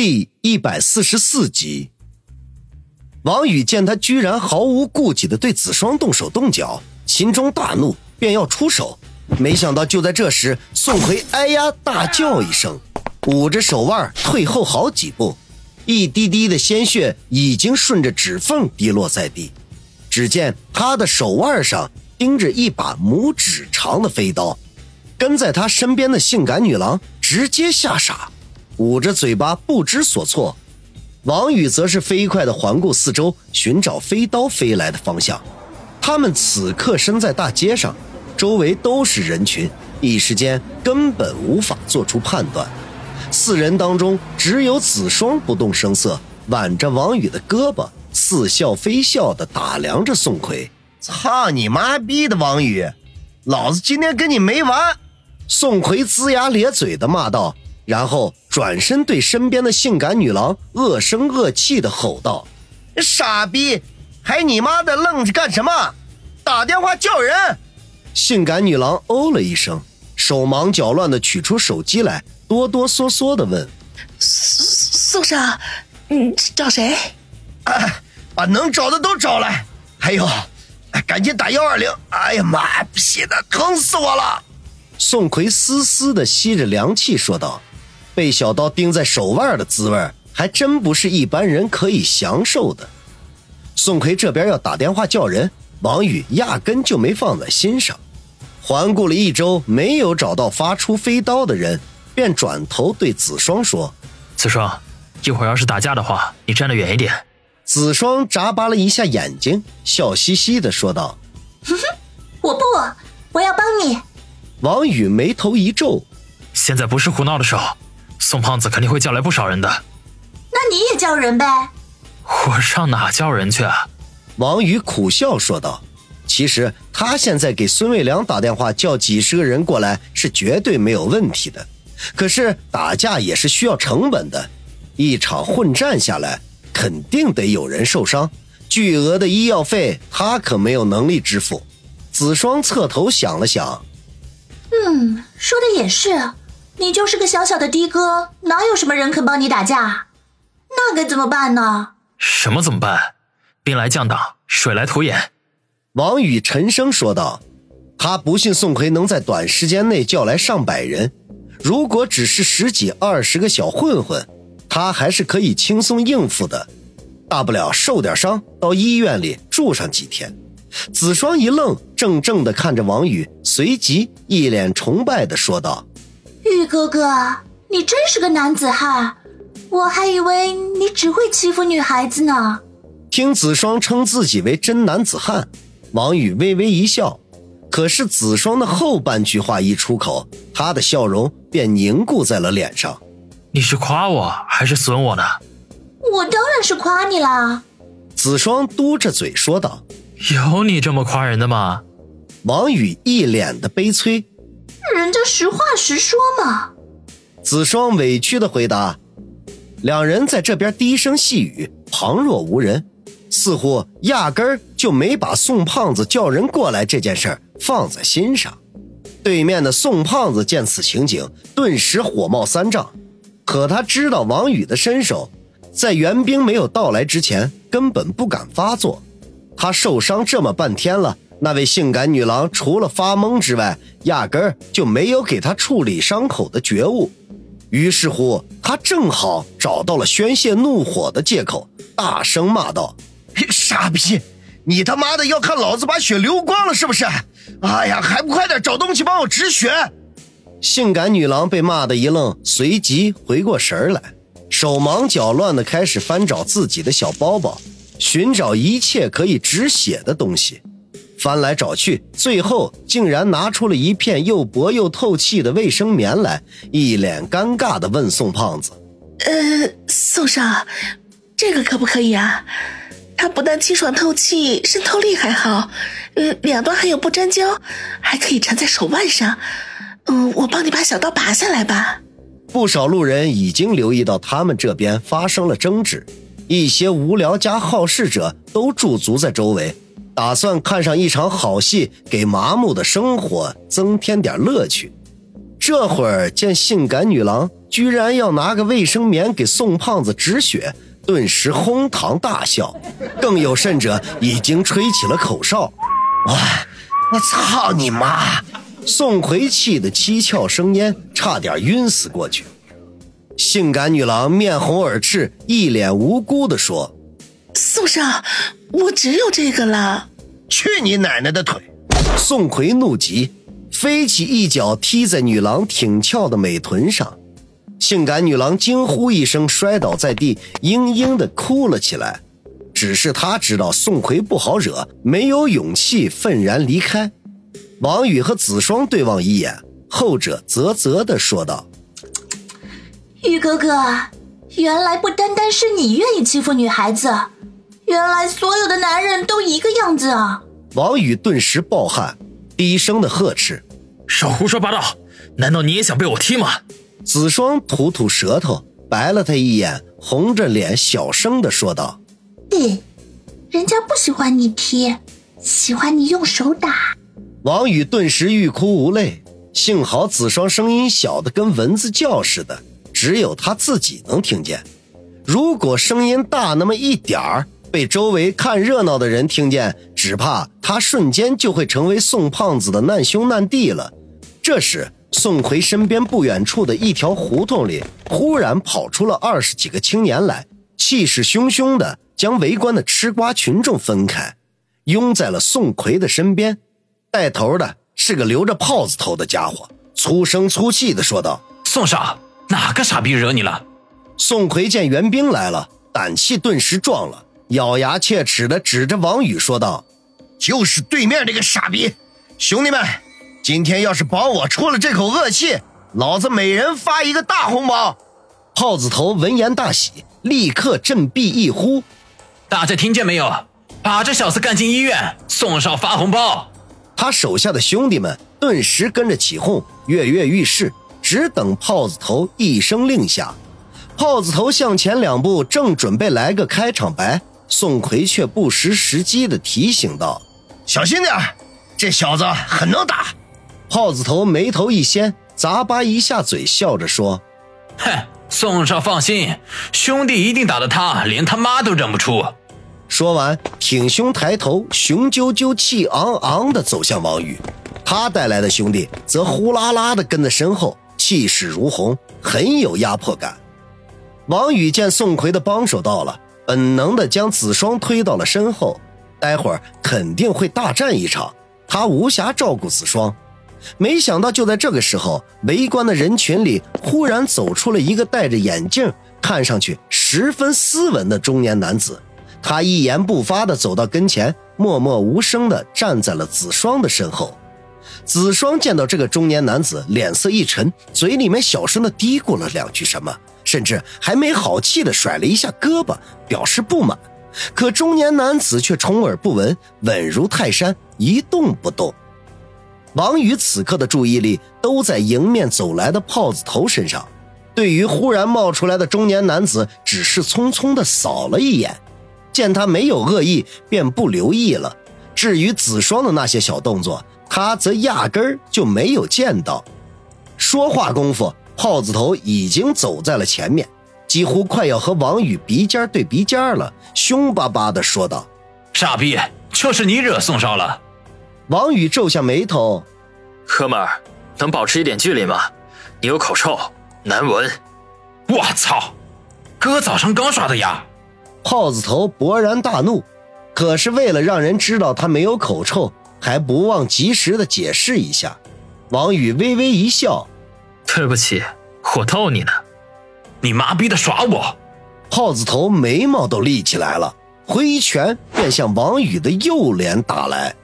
第一百四十四集，王宇见他居然毫无顾忌的对子双动手动脚，心中大怒，便要出手。没想到就在这时，宋奎哎呀大叫一声，捂着手腕退后好几步，一滴滴的鲜血已经顺着指缝滴落在地。只见他的手腕上钉着一把拇指长的飞刀，跟在他身边的性感女郎直接吓傻。捂着嘴巴不知所措，王宇则是飞快地环顾四周，寻找飞刀飞来的方向。他们此刻身在大街上，周围都是人群，一时间根本无法做出判断。四人当中，只有子双不动声色，挽着王宇的胳膊，似笑非笑地打量着宋奎。操你妈逼的，王宇，老子今天跟你没完！宋奎龇牙咧嘴地骂道。然后转身对身边的性感女郎恶声恶气的吼道：“傻逼，还你妈的愣着干什么？打电话叫人！”性感女郎哦了一声，手忙脚乱的取出手机来，哆哆嗦嗦的问：“宋宋少，嗯，找谁？啊，把能找的都找来，还有，赶紧打幺二零！哎呀妈逼的，疼死我了！”宋奎嘶嘶的吸着凉气说道。被小刀钉在手腕的滋味，还真不是一般人可以享受的。宋奎这边要打电话叫人，王宇压根就没放在心上。环顾了一周，没有找到发出飞刀的人，便转头对子双说：“子双，一会儿要是打架的话，你站得远一点。”子双眨巴了一下眼睛，笑嘻嘻的说道：“哼哼，我不，我要帮你。”王宇眉头一皱：“现在不是胡闹的时候。”宋胖子肯定会叫来不少人的，那你也叫人呗。我上哪叫人去啊？王宇苦笑说道。其实他现在给孙卫良打电话，叫几十个人过来是绝对没有问题的。可是打架也是需要成本的，一场混战下来，肯定得有人受伤，巨额的医药费他可没有能力支付。子双侧头想了想，嗯，说的也是。你就是个小小的的哥，哪有什么人肯帮你打架？那该怎么办呢？什么怎么办？兵来将挡，水来土掩。王宇沉声说道：“他不信宋奎能在短时间内叫来上百人。如果只是十几二十个小混混，他还是可以轻松应付的，大不了受点伤，到医院里住上几天。”子双一愣，怔怔的看着王宇，随即一脸崇拜的说道。玉哥哥，你真是个男子汉，我还以为你只会欺负女孩子呢。听子双称自己为真男子汉，王宇微微一笑。可是子双的后半句话一出口，他的笑容便凝固在了脸上。你是夸我还是损我呢？我当然是夸你啦。子双嘟着嘴说道：“有你这么夸人的吗？”王宇一脸的悲催。人家实话实说嘛。子双委屈的回答。两人在这边低声细语，旁若无人，似乎压根儿就没把宋胖子叫人过来这件事儿放在心上。对面的宋胖子见此情景，顿时火冒三丈。可他知道王宇的身手，在援兵没有到来之前，根本不敢发作。他受伤这么半天了。那位性感女郎除了发懵之外，压根儿就没有给他处理伤口的觉悟。于是乎，他正好找到了宣泄怒火的借口，大声骂道：“傻逼，你他妈的要看老子把血流光了是不是？哎呀，还不快点找东西帮我止血！”性感女郎被骂的一愣，随即回过神来，手忙脚乱的开始翻找自己的小包包，寻找一切可以止血的东西。翻来找去，最后竟然拿出了一片又薄又透气的卫生棉来，一脸尴尬的问宋胖子：“呃，宋少，这个可不可以啊？它不但清爽透气，渗透力还好，呃，两端还有不粘胶，还可以缠在手腕上。嗯，我帮你把小刀拔下来吧。”不少路人已经留意到他们这边发生了争执，一些无聊加好事者都驻足在周围。打算看上一场好戏，给麻木的生活增添点乐趣。这会儿见性感女郎居然要拿个卫生棉给宋胖子止血，顿时哄堂大笑。更有甚者，已经吹起了口哨。哇我操你妈！宋奎气得七窍生烟，差点晕死过去。性感女郎面红耳赤，一脸无辜地说：“宋少，我只有这个了。”去你奶奶的腿！宋奎怒极，飞起一脚踢在女郎挺翘的美臀上。性感女郎惊呼一声，摔倒在地，嘤嘤的哭了起来。只是她知道宋奎不好惹，没有勇气愤然离开。王宇和子双对望一眼，后者啧啧的说道：“宇哥哥，原来不单单是你愿意欺负女孩子，原来所有的男人都一个样子啊！”王宇顿时暴汗，低声的呵斥：“少胡说八道！难道你也想被我踢吗？”子双吐吐舌头，白了他一眼，红着脸小声的说道：“对，人家不喜欢你踢，喜欢你用手打。”王宇顿时欲哭无泪，幸好子双声音小的跟蚊子叫似的，只有他自己能听见。如果声音大那么一点儿，被周围看热闹的人听见，只怕他瞬间就会成为宋胖子的难兄难弟了。这时，宋奎身边不远处的一条胡同里，忽然跑出了二十几个青年来，气势汹汹的将围观的吃瓜群众分开，拥在了宋奎的身边。带头的是个留着炮子头的家伙，粗声粗气的说道：“宋少，哪个傻逼惹你了？”宋奎见援兵来了，胆气顿时壮了，咬牙切齿的指着王宇说道：“就是对面这个傻逼！兄弟们，今天要是帮我出了这口恶气，老子每人发一个大红包！” 炮子头闻言大喜，立刻振臂一呼：“大家听见没有？把这小子干进医院！送上发红包！”他手下的兄弟们顿时跟着起哄，跃跃欲试，只等炮子头一声令下。炮子头向前两步，正准备来个开场白，宋奎却不失时机的提醒道：“小心点这小子很能打。”炮子头眉头一掀，咂巴一下嘴，笑着说：“哼，宋少放心，兄弟一定打得他连他妈都认不出。”说完，挺胸抬头，雄赳赳、气昂昂地走向王宇。他带来的兄弟则呼啦啦地跟在身后，气势如虹，很有压迫感。王宇见宋奎的帮手到了，本能的将子双推到了身后。待会儿肯定会大战一场，他无暇照顾子双。没想到，就在这个时候，围观的人群里忽然走出了一个戴着眼镜、看上去十分斯文的中年男子。他一言不发地走到跟前，默默无声地站在了子双的身后。子双见到这个中年男子，脸色一沉，嘴里面小声的嘀咕了两句什么，甚至还没好气的甩了一下胳膊，表示不满。可中年男子却充耳不闻，稳如泰山，一动不动。王宇此刻的注意力都在迎面走来的炮子头身上，对于忽然冒出来的中年男子，只是匆匆的扫了一眼。见他没有恶意，便不留意了。至于子双的那些小动作，他则压根儿就没有见到。说话功夫，耗子头已经走在了前面，几乎快要和王宇鼻尖对鼻尖了，凶巴巴地说道：“傻逼，就是你惹宋少了。”王宇皱下眉头：“哥们儿，能保持一点距离吗？你有口臭，难闻。”我操！哥早上刚刷的牙。耗子头勃然大怒，可是为了让人知道他没有口臭，还不忘及时的解释一下。王宇微微一笑：“对不起，我逗你呢。”你妈逼的耍我！耗子头眉毛都立起来了，挥拳便向王宇的右脸打来。